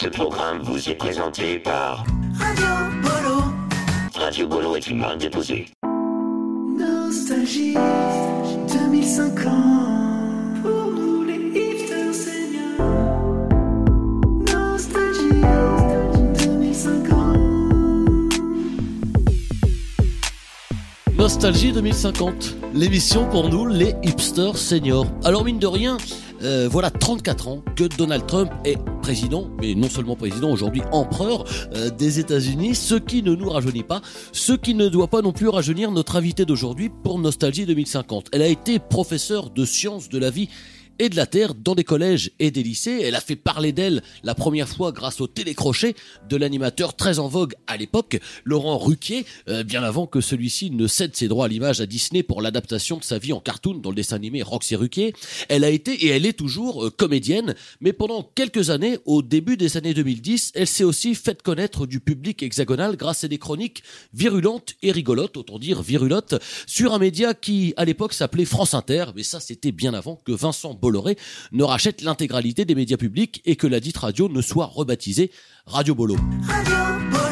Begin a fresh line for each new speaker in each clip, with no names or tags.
Ce programme vous est présenté par
Radio Bolo.
Radio Bolo est une marque déposée.
Nostalgie 2050. Pour nous les hipsters seniors. Nostalgie 2050.
Nostalgie 2050, l'émission pour nous, les hipsters seniors. Alors mine de rien, euh, voilà 34 ans que Donald Trump est président, mais non seulement président, aujourd'hui empereur euh, des États-Unis, ce qui ne nous rajeunit pas, ce qui ne doit pas non plus rajeunir notre invité d'aujourd'hui pour Nostalgie 2050. Elle a été professeure de sciences de la vie et de la Terre dans des collèges et des lycées. Elle a fait parler d'elle la première fois grâce au télécrochet de l'animateur très en vogue à l'époque, Laurent Ruquier, euh, bien avant que celui-ci ne cède ses droits à l'image à Disney pour l'adaptation de sa vie en cartoon dans le dessin animé Roxy Ruquier. Elle a été et elle est toujours euh, comédienne, mais pendant quelques années, au début des années 2010, elle s'est aussi faite connaître du public hexagonal grâce à des chroniques virulentes et rigolotes, autant dire virulentes, sur un média qui à l'époque s'appelait France Inter, mais ça c'était bien avant que Vincent Bolloré ne rachète l'intégralité des médias publics et que la dite radio ne soit rebaptisée Radio Bolo.
Radio Bolo.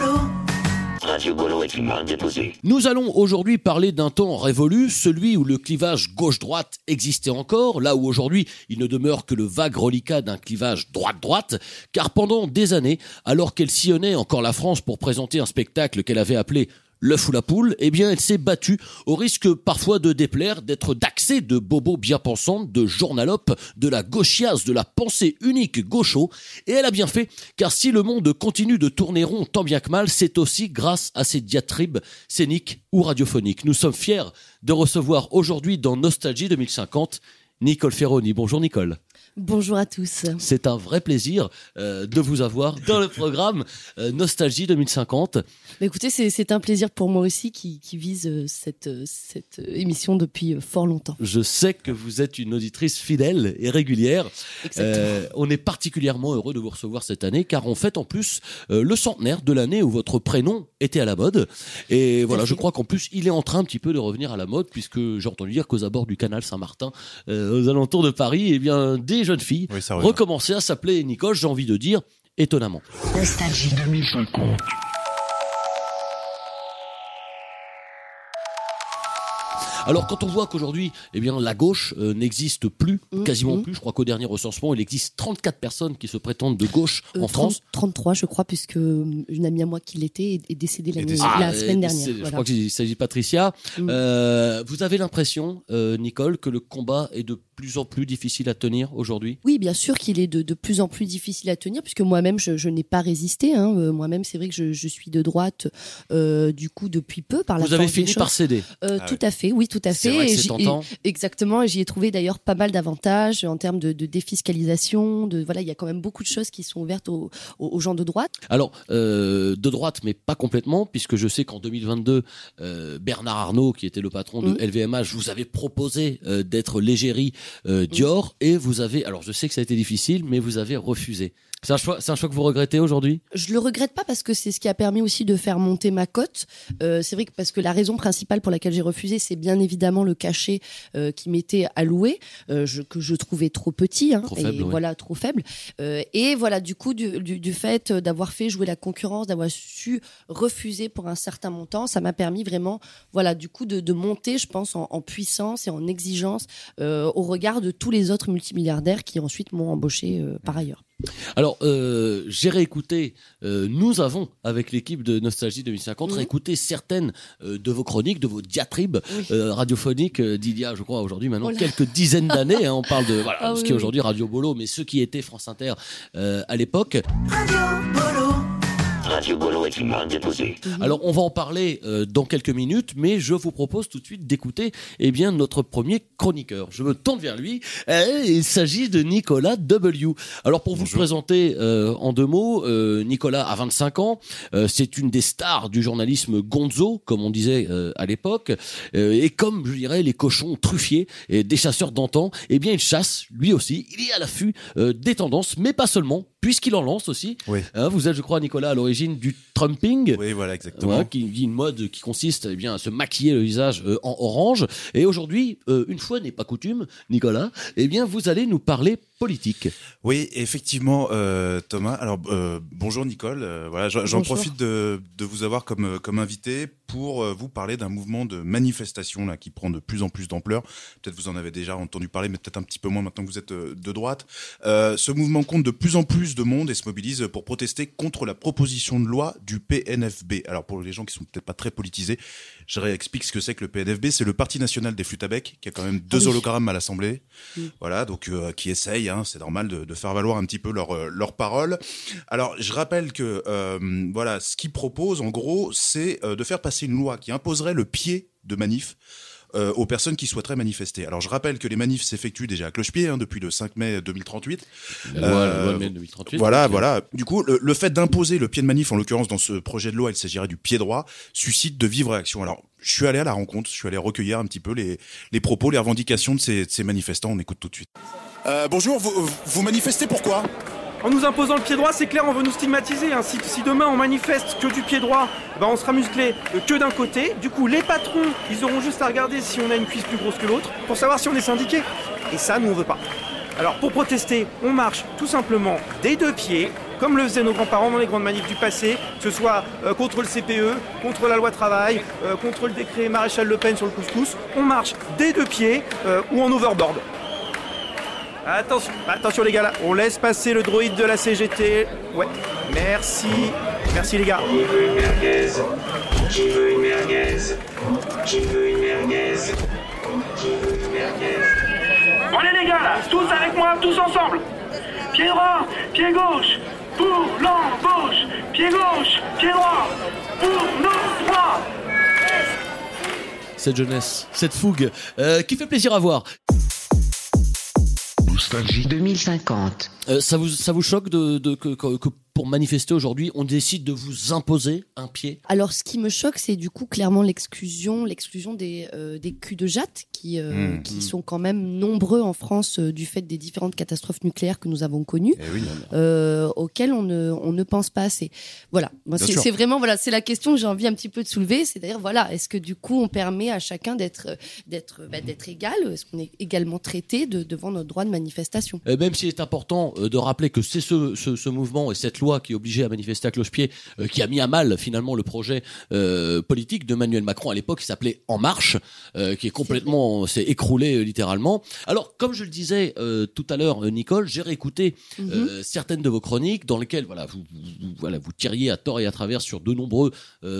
Radio Bolo est une marque déposée.
Nous allons aujourd'hui parler d'un temps révolu, celui où le clivage gauche-droite existait encore, là où aujourd'hui il ne demeure que le vague reliquat d'un clivage droite-droite, car pendant des années, alors qu'elle sillonnait encore la France pour présenter un spectacle qu'elle avait appelé l'œuf ou la poule, eh bien, elle s'est battue au risque parfois de déplaire, d'être d'accès de bobos bien pensantes, de journalopes, de la gauchiasse, de la pensée unique gaucho. Et elle a bien fait, car si le monde continue de tourner rond tant bien que mal, c'est aussi grâce à ses diatribes scéniques ou radiophoniques. Nous sommes fiers de recevoir aujourd'hui dans Nostalgie 2050 Nicole Ferroni. Bonjour Nicole.
Bonjour à tous.
C'est un vrai plaisir euh, de vous avoir dans le programme euh, Nostalgie 2050.
Bah, écoutez, c'est un plaisir pour moi aussi qui, qui vise euh, cette, cette émission depuis fort longtemps.
Je sais que vous êtes une auditrice fidèle et régulière.
Exactement.
On est particulièrement heureux de vous recevoir cette année car on fête en plus le centenaire de l'année où votre prénom était à la mode. Et voilà, je crois qu'en plus il est en train un petit peu de revenir à la mode puisque j'ai entendu dire qu'aux abords du canal Saint-Martin, aux alentours de Paris, eh bien des jeunes filles
Oui,
recommençaient à s'appeler Nicole, j'ai envie de dire étonnamment.
Nostalgie 2050.
Alors quand on voit qu'aujourd'hui, eh bien la gauche euh, n'existe plus,
Mhm.
quasiment
Mhm.
plus, je crois qu'au dernier recensement, il existe 34 personnes qui se prétendent de gauche
Euh,
en
30
France.
33, je crois, puisque euh, une amie à moi qui l'était est, est décédée
décédée.
la
Ah,
semaine
euh,
dernière.
Je crois qu'il s'agit de Patricia.
Mm.
Euh, vous avez l'impression, euh, Nicole, que le combat est de plus en plus difficile à tenir aujourd'hui?
Oui, bien sûr qu'il est de, de plus en plus difficile à tenir, puisque moi-même, je, je n'ai pas résisté. hein. Euh, Moi-même, c'est vrai que je, je suis de droite, euh, du coup, depuis peu, par la
Vous avez fini par
choses.
céder.
Euh,
Ah
tout
oui.
à fait, oui, tout à fait.
vrai que
Et exactement, et j'y ai trouvé d'ailleurs pas mal d'avantages en termes de, de défiscalisation. De voilà, il y a quand même beaucoup de choses qui sont ouvertes aux, gens de droite.
Alors, euh, de droite, mais pas complètement, puisque je sais qu'en 2022, euh, Bernard Arnault, qui était le patron de
Mm.
LVMH, vous avez proposé euh, d'être l'égérie Dior, et vous avez, alors je sais que ça a été difficile, mais vous avez refusé. C'est un choix, c'est un choix que vous regrettez aujourd'hui?
Je le regrette pas parce que c'est ce qui a permis aussi de faire monter ma cote. Euh, c'est vrai que parce que la raison principale pour laquelle j'ai refusé, c'est bien évidemment le cachet euh, qui m'était alloué, euh, je, que je trouvais trop petit, hein,
Trop
et
faible, ouais.
voilà trop faible. Euh, et voilà du coup du, du, du fait d'avoir fait jouer la concurrence, d'avoir su refuser pour un certain montant, ça m'a permis vraiment, voilà du coup de, de monter, je pense, en, en puissance et en exigence euh, au regard de tous les autres multimilliardaires qui ensuite m'ont embauché euh, par ailleurs.
Alors, euh, j'ai réécouté, euh, nous avons, avec l'équipe de Nostalgie 2050,
Mhm.
réécouté certaines euh, de vos chroniques, de vos diatribes
Oui.
euh, radiophoniques euh, d'il y a, je crois, aujourd'hui maintenant
Oh
quelques dizaines d'années. hein, on parle de voilà,
Ah
ce
oui,
qui est aujourd'hui Radio Bolo, mais ce qui était France Inter euh, à l'époque.
Radio Bolo.
Radio Bolo est une marque déposée.
Alors, on va en parler euh, dans quelques minutes, mais je vous propose tout de suite d'écouter eh bien notre premier chroniqueur. Je me tourne vers lui. Euh, il s'agit de Nicolas W. Alors, pour vous présenter euh, en deux mots, euh, Nicolas a 25 ans. Euh, c'est une des stars du journalisme gonzo, comme on disait euh, à l'époque. Euh, et comme, je dirais, les cochons truffiers et des chasseurs d'antan, eh bien, il chasse, lui aussi. Il est à l'affût euh, des tendances, mais pas seulement, puisqu'il en lance aussi.
Oui.
Hein, vous êtes, je crois, Nicolas, à l'origine du trumping.
Oui, voilà, exactement.
Voilà, qui est une mode qui consiste eh bien à se maquiller le visage euh, en orange. Et aujourd'hui, euh, une fois n'est pas coutume, Nicolas, eh bien vous allez nous parler politique.
Oui, effectivement, euh, Thomas. Alors euh, bonjour Nicole. Euh, voilà, j'en profite de, de vous avoir comme comme invité pour vous parler d'un mouvement de manifestation là qui prend de plus en plus d'ampleur. Peut-être vous en avez déjà entendu parler, mais peut-être un petit peu moins maintenant que vous êtes de droite. Euh, ce mouvement compte de plus en plus de monde et se mobilise pour protester contre la proposition de loi du PNFB. Alors pour les gens qui sont peut-être pas très politisés, je réexplique ce que c'est que le PNFB. C'est le Parti national des flûtes à bec qui a quand même deux
oui.
hologrammes à l'Assemblée.
Mm.
Voilà, donc euh, qui essayent, hein, c'est normal de, de faire valoir un petit peu leur euh, leur parole. Alors, je rappelle que euh, voilà, ce qu'ils proposent, en gros, c'est de faire passer une loi qui imposerait le pied de manif. Euh, aux personnes qui souhaiteraient manifester. Alors je rappelle que les manifs s'effectuent déjà à cloche-pied hein, depuis le 5 mai 2038.
La loi, la
Euh,
loi de mai 2038.
Voilà, voilà. Du coup, le, le fait d'imposer le pied de manif, en l'occurrence dans ce projet de loi, il s'agirait du pied droit, suscite de vives réactions. Alors, je suis allé à la rencontre, je suis allé recueillir un petit peu les, les propos, les revendications de ces, de ces manifestants. On écoute tout de suite. Euh, bonjour, vous, vous manifestez pourquoi
En nous imposant le pied droit, c'est clair, on veut nous stigmatiser. hein. Si, demain on manifeste que du pied droit, ben on sera musclé que d'un côté. Du coup, les patrons, ils auront juste à regarder si on a une cuisse plus grosse que l'autre pour savoir si on est syndiqué. Et ça, nous, on veut pas. Alors, pour protester, on marche tout simplement des deux pieds, comme le faisaient nos grands-parents dans les grandes manifs du passé, que ce soit euh, contre le CPE, contre la loi travail, euh, contre le décret Maréchal Le Pen sur le couscous. On marche des deux pieds euh, ou en overboard. Attention, attention les gars là, on laisse passer le droïde de la CGT. Ouais, merci, merci les gars.
Je veux une merguez. Je veux une merguez. Je veux une merguez. Je veux une merguez.
Allez les gars là, tous avec moi, tous ensemble. Pied droit, pied gauche, pour l'embauche. Pied gauche, pied droit, pour nos droits.
cette jeunesse, cette fougue, euh, qui fait plaisir à voir.
Nostalgie.
2050.
Euh, ça vous ça vous choque de, de que, que- que pour manifester aujourd'hui, on décide de vous imposer un pied
Alors, ce qui me choque, c'est du coup clairement l'exclusion, l'exclusion des euh, des culs de jatte qui euh,
Mmh.
qui sont quand même nombreux en France euh, du fait des différentes catastrophes nucléaires que nous avons connues,
Eh oui.
euh, auxquelles on ne on ne pense pas assez. Voilà, c'est c'est vraiment voilà, c'est la question que j'ai envie un petit peu de soulever, c'est d'ailleurs voilà, est-ce que du coup on permet à chacun d'être d'être bah, d'être égal, est-ce qu'on est également traité de, devant notre droit de manifestation?
Même s'il est important euh, de rappeler que c'est ce, ce, ce mouvement et cette loi qui obligeait à manifester à cloche-pied euh, qui a mis à mal finalement le projet euh, politique de Emmanuel Macron à l'époque qui s'appelait En Marche, euh, qui est complètement s'est écroulé littéralement. Alors comme je le disais tout à l'heure, Nicole, j'ai réécouté
Mhm.
certaines de vos chroniques dans lesquelles voilà vous, voilà vous tiriez à tort et à travers sur de nombreux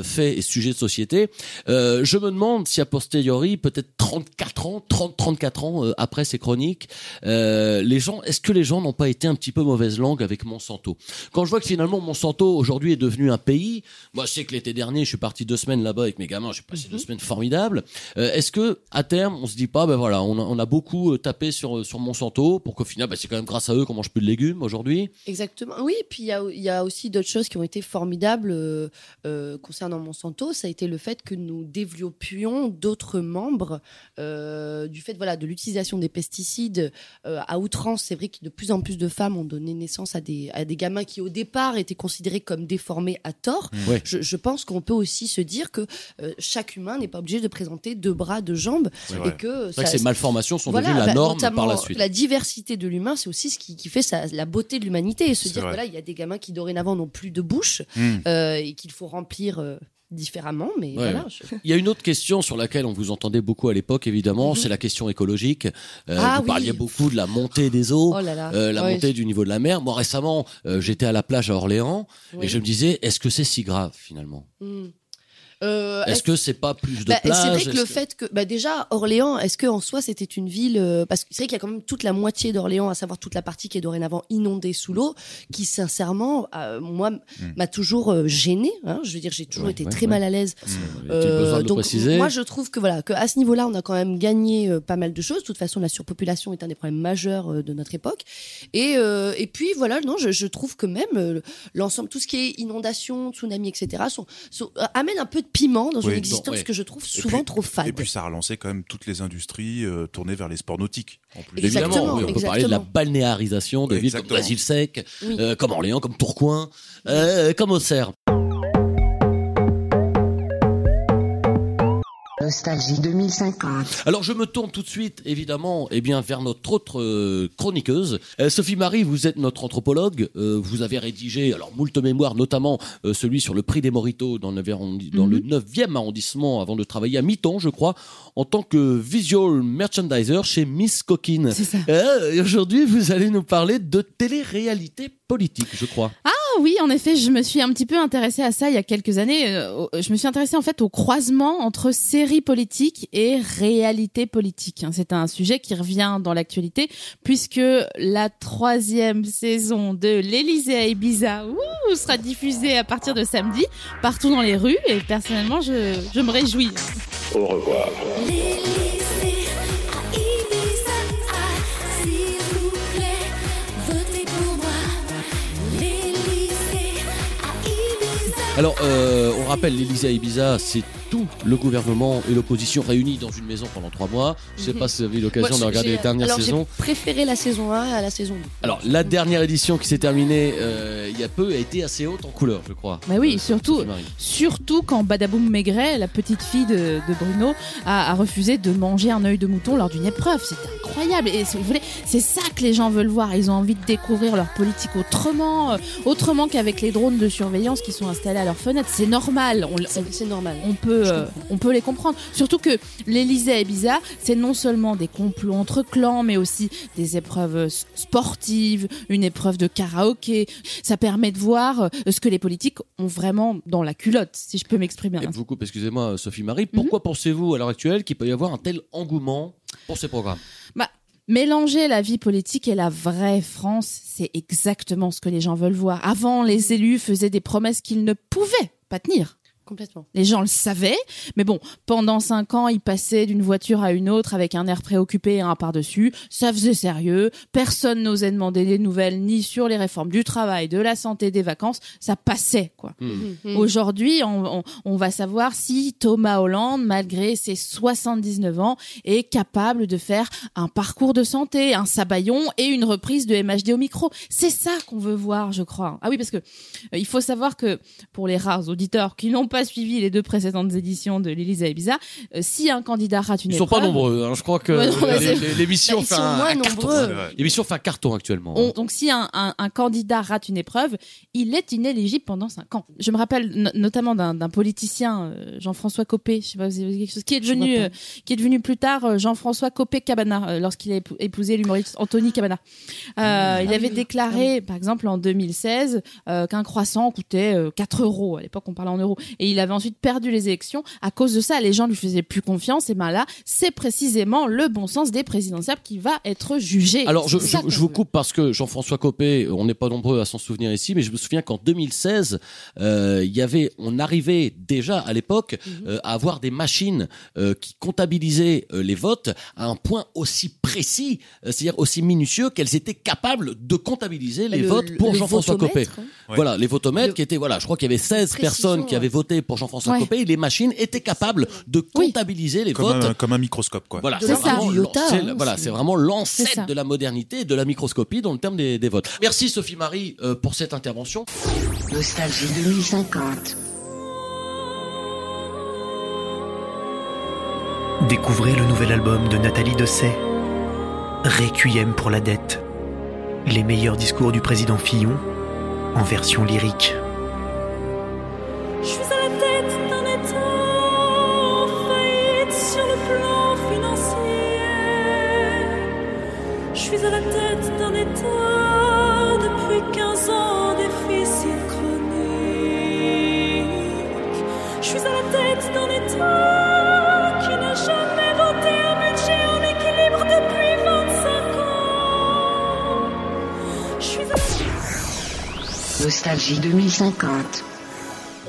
faits et sujets de société. Je me demande si a posteriori peut-être 34 ans, 30 34 ans euh, après ces chroniques, euh, les gens est-ce que les gens n'ont pas été un petit peu mauvaise langue avec Monsanto? Quand je vois que finalement Monsanto aujourd'hui est devenu un pays, moi je sais que l'été dernier je suis parti deux semaines là-bas avec mes gamins, j'ai passé deux semaines formidables. Euh, est-ce que à terme on se dit pas ben voilà, on a, on a beaucoup euh, tapé sur sur Monsanto pour qu'au final ben, c'est quand même grâce à eux qu'on mange plus de légumes aujourd'hui?
Exactement. Oui, et puis il y a, il y a aussi d'autres choses qui ont été formidables euh, euh, concernant Monsanto. Ça a été le fait que nous développions d'autres membres euh, du fait voilà de l'utilisation des pesticides euh, à outrance. C'est vrai que de plus en plus de femmes ont donné naissance à des à des gamins qui au départ étaient considérés comme déformés à tort.
Ouais.
Je, je pense qu'on peut aussi se dire que euh, chaque humain n'est pas obligé de présenter deux bras, deux jambes, et que
C'est vrai que ces malformations sont
voilà,
devenues la
bah,
norme par la suite.
La diversité de l'humain, c'est aussi ce qui, qui fait sa- la beauté de l'humanité. Et se dire
vrai.
que là, il y a des gamins qui dorénavant n'ont plus de bouche
Mm.
euh, et qu'il faut remplir euh, différemment. Mais
Ouais,
voilà. je-
Il y a une autre question sur laquelle on vous entendait beaucoup à l'époque, évidemment,
Mhm.
c'est la question écologique. Euh,
Ah
vous
oui.
parliez beaucoup de la montée des eaux.
Oh là là.
euh, la
Ouais,
montée du niveau de la mer. Moi récemment, euh, j'étais à la plage à Orléans
oui.
et je me disais, est-ce que c'est si grave finalement?
Mm. Euh,
Est-ce que c'est pas plus de
Bah,
plage
c'est vrai que le fait que bah déjà Orléans, est-ce que en soi c'était une ville euh, parce que c'est vrai qu'il y a quand même toute la moitié d'Orléans, à savoir toute la partie qui est dorénavant inondée sous l'eau, qui sincèrement euh, moi m'a toujours euh, gêné. Hein, je veux dire, j'ai toujours
Ouais,
été
ouais,
très
ouais.
mal à l'aise Euh,
le
donc
préciser
moi je trouve que voilà que à ce niveau-là on a quand même gagné euh, pas mal de choses. De toute façon la surpopulation est un des problèmes majeurs euh, de notre époque. Et euh, et puis voilà non je, je trouve que même euh, l'ensemble tout ce qui est inondation, tsunami etc. Sont, sont- euh, amène un peu de piment dans
Oui,
une existence
ouais.
que je trouve souvent
puis-
trop fade.
Et puis ça a relancé quand même toutes les industries euh, tournées vers les sports nautiques. En plus.
Exactement,
Évidemment, oui, on peut parler de la balnéarisation de
Oui,
villes comme
Oui.
euh, comme Orléans, comme Tourcoing, euh, comme Auxerre.
Nostalgie 2050.
Alors je me tourne tout de suite, évidemment, eh bien vers notre autre euh, chroniqueuse, Euh, Sophie Marie. Vous êtes notre anthropologue. Euh, vous avez rédigé alors moult mémoires, notamment celui sur le prix des moritos dans, le 9e arrondi- dans le 9e arrondissement, avant de travailler à mi-temps, je crois, en tant que visual merchandiser chez Miss Coquine.
C'est ça.
Et aujourd'hui, vous allez nous parler de télé-réalité politique, je crois.
Ah oui, en effet, je me suis un petit peu intéressée à ça il y a quelques années. Euh, au- Je me suis intéressée en fait au croisement entre série politique et réalité politique. hein. C'est un sujet qui revient dans l'actualité puisque la troisième saison de l'Élysée à Ibiza ouh, sera diffusée à partir de samedi partout dans les rues et personnellement, je, je me réjouis.
Au revoir.
Alors, euh, on rappelle, l'Élysée à Ibiza, c'est tout le gouvernement et l'opposition réunis dans une maison pendant trois mois. Je sais pas si vous avez eu l'occasion de regarder les dernières
alors,
saisons.
J'ai préféré la saison 1 à la saison 2.
Alors, la dernière édition qui s'est terminée euh, il y a peu a été assez haute en couleur, je crois.
Bah oui,
Euh,
surtout-. Surtout quand Badaboum Maigret, la petite fille de, de Bruno, a, a refusé de manger un œil de mouton lors d'une épreuve. C'était incroyable. Et si vous voulez, c'est ça que les gens veulent voir. Ils ont envie de découvrir leur politique autrement, euh, autrement qu'avec les drones de surveillance qui sont installés à leurs fenêtres. C'est normal.
C'est c'est normal.
on peut, Euh, on peut les comprendre. Surtout que l'Elysée à Ibiza, c'est non seulement des complots entre clans, mais aussi des épreuves euh, sportives, une épreuve de karaoké. Ça permet de voir euh, ce que les politiques ont vraiment dans la culotte, si je peux m'exprimer.
Vous coupe, excusez-moi, Sophie Marie.
Mhm.
Pourquoi pensez-vous à l'heure actuelle qu'il peut y avoir un tel engouement pour ces programmes?
Bah, mélanger la vie politique et la vraie France, c'est exactement ce que les gens veulent voir. Avant, les élus faisaient des promesses qu'ils ne pouvaient pas tenir.
Complètement.
Les gens le savaient, mais bon, pendant cinq ans, ils passaient d'une voiture à une autre avec un air préoccupé et un par-dessus. Ça faisait sérieux. Personne n'osait demander des nouvelles ni sur les réformes du travail, de la santé, des vacances. Ça passait, quoi.
Mhm.
Aujourd'hui, on, on- on va savoir si Thomas Hollande, malgré ses 79 ans, est capable de faire un parcours de santé, un sabayon et une reprise de MHD au micro. C'est ça qu'on veut voir, je crois. Ah oui, parce que euh, il faut savoir que pour les rares auditeurs qui n'ont pas suivi les deux précédentes éditions de l'Élysée à Ibiza, euh, si un candidat rate une
Ils sont pas
épreuve,
nombreux. hein. Je crois que
Ouais, non, c'est-
l'émission
Bah, ils
fait
sont
un,
moins
un carton.
nombreux.
L'émission fait un carton actuellement.
On- donc si un, un- un candidat rate une épreuve, il est inéligible pendant cinq ans. Je me rappelle no- notamment d'un d'un politicien, euh, Jean-François Copé, je sais pas si vous avez quelque chose, qui est devenu, euh, qui est devenu plus tard euh, Jean-François Copé Cabana euh, lorsqu'il a épou- épousé l'humoriste Anthony Cabana. Euh, il
Ah
avait déclaré, par exemple en 2016, euh, qu'un croissant coûtait euh, 4 euros. À l'époque, on parlait en euros. Et il avait ensuite perdu les élections à cause de ça. Les gens lui faisaient plus confiance. Et ben là, c'est précisément le bon sens des présidentielles qui va être jugé.
Alors, je, vous coupe parce que Jean-François Copé, on n'est pas nombreux à s'en souvenir ici, mais je me souviens qu'en 2016, euh, y avait, on arrivait déjà à l'époque
Mhm.
euh, à avoir des machines euh, qui comptabilisaient les votes à un point aussi précis, c'est-à-dire aussi minutieux qu'elles étaient capables de comptabiliser les
Le-
votes pour Jean-François Copé.
hein.
Voilà, les votomètres
Le-
qui étaient, voilà, je crois qu'il y avait 16
Précision,
personnes qui avaient voté pour Jean-François
Ouais.
Copé les machines étaient capables de
Oui.
comptabiliser les
Comme
votes.
un, comme un microscope, quoi.
Voilà, c'est vraiment,
hein,
voilà,
c'est-
c'est vraiment l'ancêtre de la modernité et de la microscopie dans le terme des, des votes. Merci Sophie Marie euh, pour cette intervention.
Nostalgie 2050.
Découvrez le nouvel album de Nathalie Dessay, Requiem pour la dette. Les meilleurs discours du président Fillon en version lyrique.
Nostalgie 2050.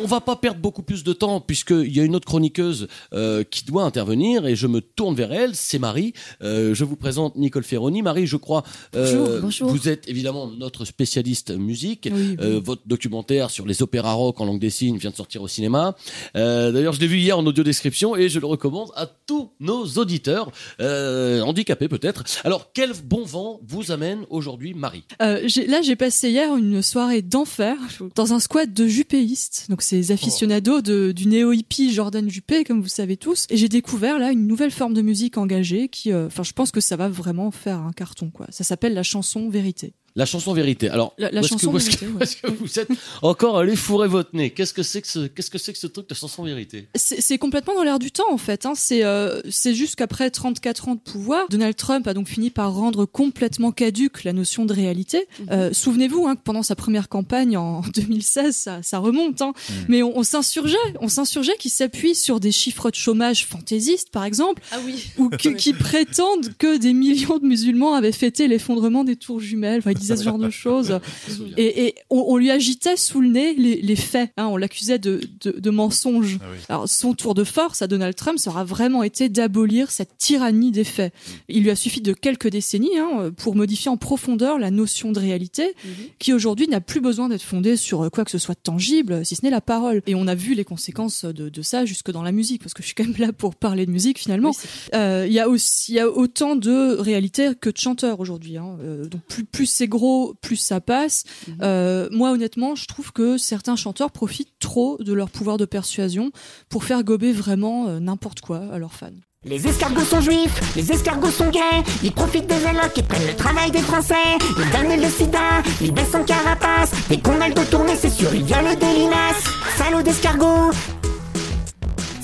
On va pas perdre beaucoup plus de temps puisqu'il y a une autre chroniqueuse euh, qui doit intervenir et je me tourne vers elle, c'est Marie. Euh, je vous présente Nicole Ferroni. Marie, je crois, euh,
Bonjour, bonjour.
vous êtes évidemment notre spécialiste musique.
Oui, oui.
Euh, votre documentaire sur les opéras rock en langue des signes vient de sortir au cinéma. D'ailleurs, je l'ai vu hier en audio description et je le recommande à tous nos auditeurs, handicapés peut-être. Alors, quel bon vent vous amène aujourd'hui, Marie?
Là, j'ai passé hier une soirée d'enfer dans un squat de jupéistes. Donc, ces aficionados de, du néo-hippie Jordan Juppé, comme vous savez tous. Et j'ai découvert là une nouvelle forme de musique engagée qui, euh, enfin, je pense que ça va vraiment faire un carton, quoi. Ça s'appelle la chanson vérité.
La chanson vérité. Alors,
La- la
où est-ce que-
chanson
que,
vérité,
vous êtes encore allé fourrer votre nez? Qu'est-ce que c'est que ce, qu'est-ce que c'est que ce truc de chanson vérité?
C'est complètement dans l'air du temps en fait. Hein. C'est euh, c'est juste qu'après 34 ans de pouvoir, Donald Trump a donc fini par rendre complètement caduque la notion de réalité. Euh, Souvenez-vous hein, que pendant sa première campagne en 2016, ça, ça remonte, hein, mais on, s'insurgeait, on s'insurgeait qui s'appuie sur des chiffres de chômage fantaisistes par exemple,
Ah oui.
ou qui, qui prétendent que des millions de musulmans avaient fêté l'effondrement des tours jumelles. Enfin, ils disaient ce genre de choses. Et, et on, on lui agitait sous le nez les, les faits. Hein, on l'accusait de, de, de mensonges.
Ah oui.
Alors, son tour de force à Donald Trump sera vraiment été d'abolir cette tyrannie des faits. Il lui a suffi de quelques décennies hein, pour modifier en profondeur la notion de réalité, qui aujourd'hui n'a plus besoin d'être fondée sur quoi que ce soit de tangible, si ce n'est la parole. Et on a vu les conséquences de, de ça jusque dans la musique, parce que je suis quand même là pour parler de musique finalement. Euh, Il y a aussi il y a autant de réalité que de chanteurs aujourd'hui. Hein. Euh, donc plus plus c'est gros, plus ça passe. Euh, moi honnêtement, je trouve que certains chanteurs profitent trop de leur pouvoir de persuasion pour faire gober vraiment euh, n'importe quoi à leurs fans.
Les escargots sont juifs, les escargots sont gays, ils profitent des allocs et prennent le travail des Français. Ils donnent le sida, ils baissent en carapace. Dès qu'on a le dos tourné, c'est sûr, ils violent des limaces. Salaud d'escargot,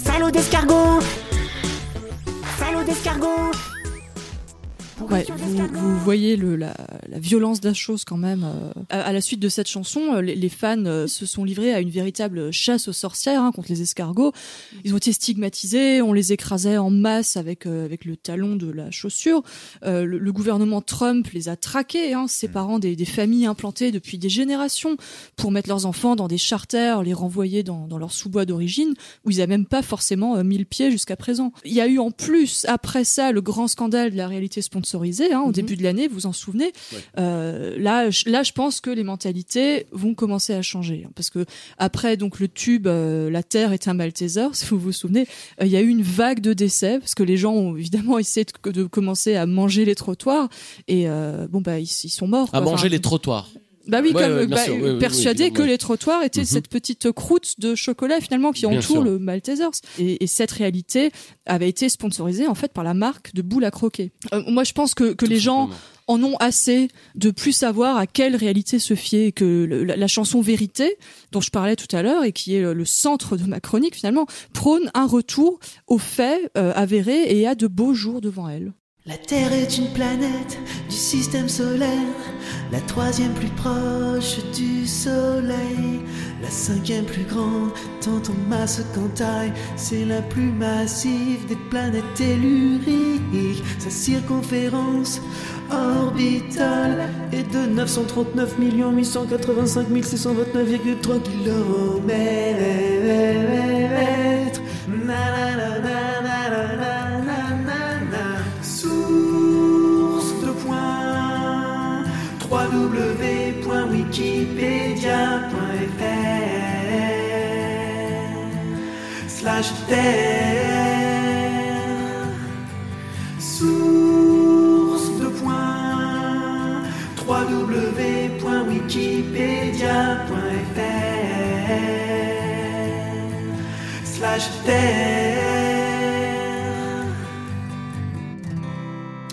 salaud d'escargot, salaud d'escargot.
Ouais, vous, vous voyez le, la, la violence de la chose quand même. euh. À, à la suite de cette chanson, euh, les, les fans euh, se sont livrés à une véritable chasse aux sorcières hein, contre les escargots. Ils ont été stigmatisés, on les écrasait en masse avec euh, avec le talon de la chaussure. Euh, le, le gouvernement Trump les a traqués, hein, séparant des, des familles implantées depuis des générations pour mettre leurs enfants dans des charters, les renvoyer dans, dans leur sous-bois d'origine où ils n'avaient même pas forcément euh, mis le pied jusqu'à présent. Il y a eu en plus après ça le grand scandale de la réalité sponsorisée hein, au début de l'année, vous vous en souvenez. Euh, là, je, là, je pense que les mentalités vont commencer à changer hein, parce que après donc le tube euh, La Terre est un Malteser, si vous vous souvenez, euh, il y a eu une vague de décès parce que les gens ont évidemment essayé de, de commencer à manger les trottoirs et bon bah ils, ils sont morts.
À
quoi.
manger les trottoirs.
Bah oui,
Ouais,
comme
ouais, bien
bah,
sûr,
persuadé que les trottoirs étaient
Mhm.
cette petite croûte de chocolat finalement qui
Bien
entoure
sûr.
le Maltesers. Et, et cette réalité avait été sponsorisée en fait par la marque de boules à croquer. Euh, moi, je pense que, que les gens en ont assez de plus savoir à quelle réalité se fier et que le- la, la chanson Vérité dont je parlais tout à l'heure et qui est le, le centre de ma chronique finalement prône un retour aux faits euh, avérés et à de beaux jours devant elle.
La Terre est une planète du système solaire, la troisième plus proche du Soleil, la cinquième plus grande, tant en masse qu'en taille, c'est la plus massive des planètes telluriques. Sa circonférence orbitale est de 939 885 629,3 km. Slash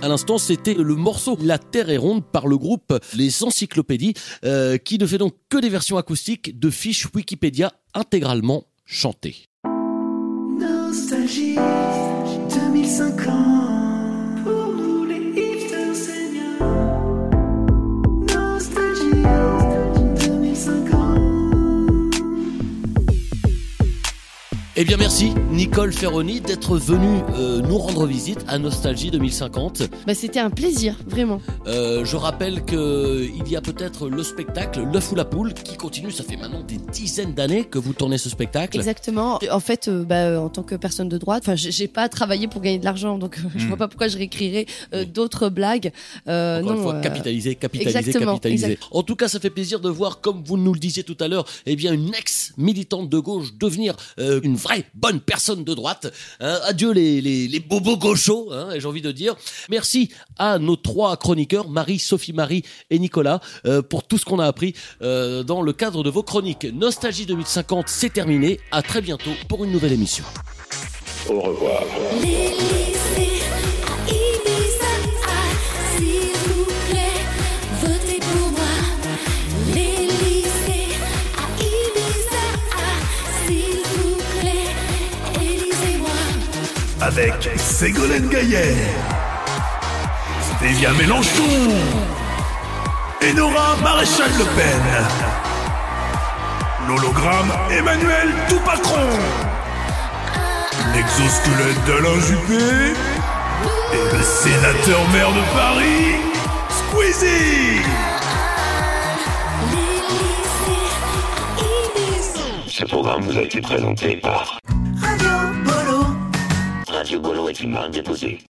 À l'instant, c'était le morceau La Terre est ronde par le groupe Les Encyclopédies, euh, qui ne fait donc que des versions acoustiques de fiches Wikipédia intégralement chantées.
Nostalgie 2050
Eh bien merci Nicole Ferroni d'être venue euh, nous rendre visite à Nostalgie 2050.
Bah, c'était un plaisir, vraiment.
Euh, je rappelle que il y a peut-être le spectacle L'œuf ou la poule qui continue. Ça fait maintenant des dizaines d'années que vous tournez ce spectacle.
Exactement. En fait, euh, bah, en tant que personne de droite, enfin, j'ai pas travaillé pour gagner de l'argent, donc euh, je
Hmm.
vois pas pourquoi je réécrirais euh, d'autres blagues. Euh,
Encore
non,
une fois,
euh,
capitaliser, capitaliser,
exactement,
capitaliser.
exact.
En tout cas, ça fait plaisir de voir, comme vous nous le disiez tout à l'heure, eh bien, une ex-militante de gauche devenir euh, une vraies bonnes personnes de droite. Hein, adieu les, les, les bobos gauchos, hein, j'ai envie de dire. Merci à nos trois chroniqueurs, Marie, Sophie Marie et Nicolas, euh, pour tout ce qu'on a appris euh, dans le cadre de vos chroniques. Nostalgie 2050, c'est terminé. À très bientôt pour une nouvelle émission.
Au revoir.
Avec Ségolène Gaillère, Stéphia Mélenchon et Nora Maréchal Le Pen. L'hologramme Emmanuel Toupacron. L'exosquelette d'Alain Juppé et le sénateur maire de Paris, Squeezie.
Ce programme vous a été présenté par
Radio Bolo.
Radio Golo est une marque déposée.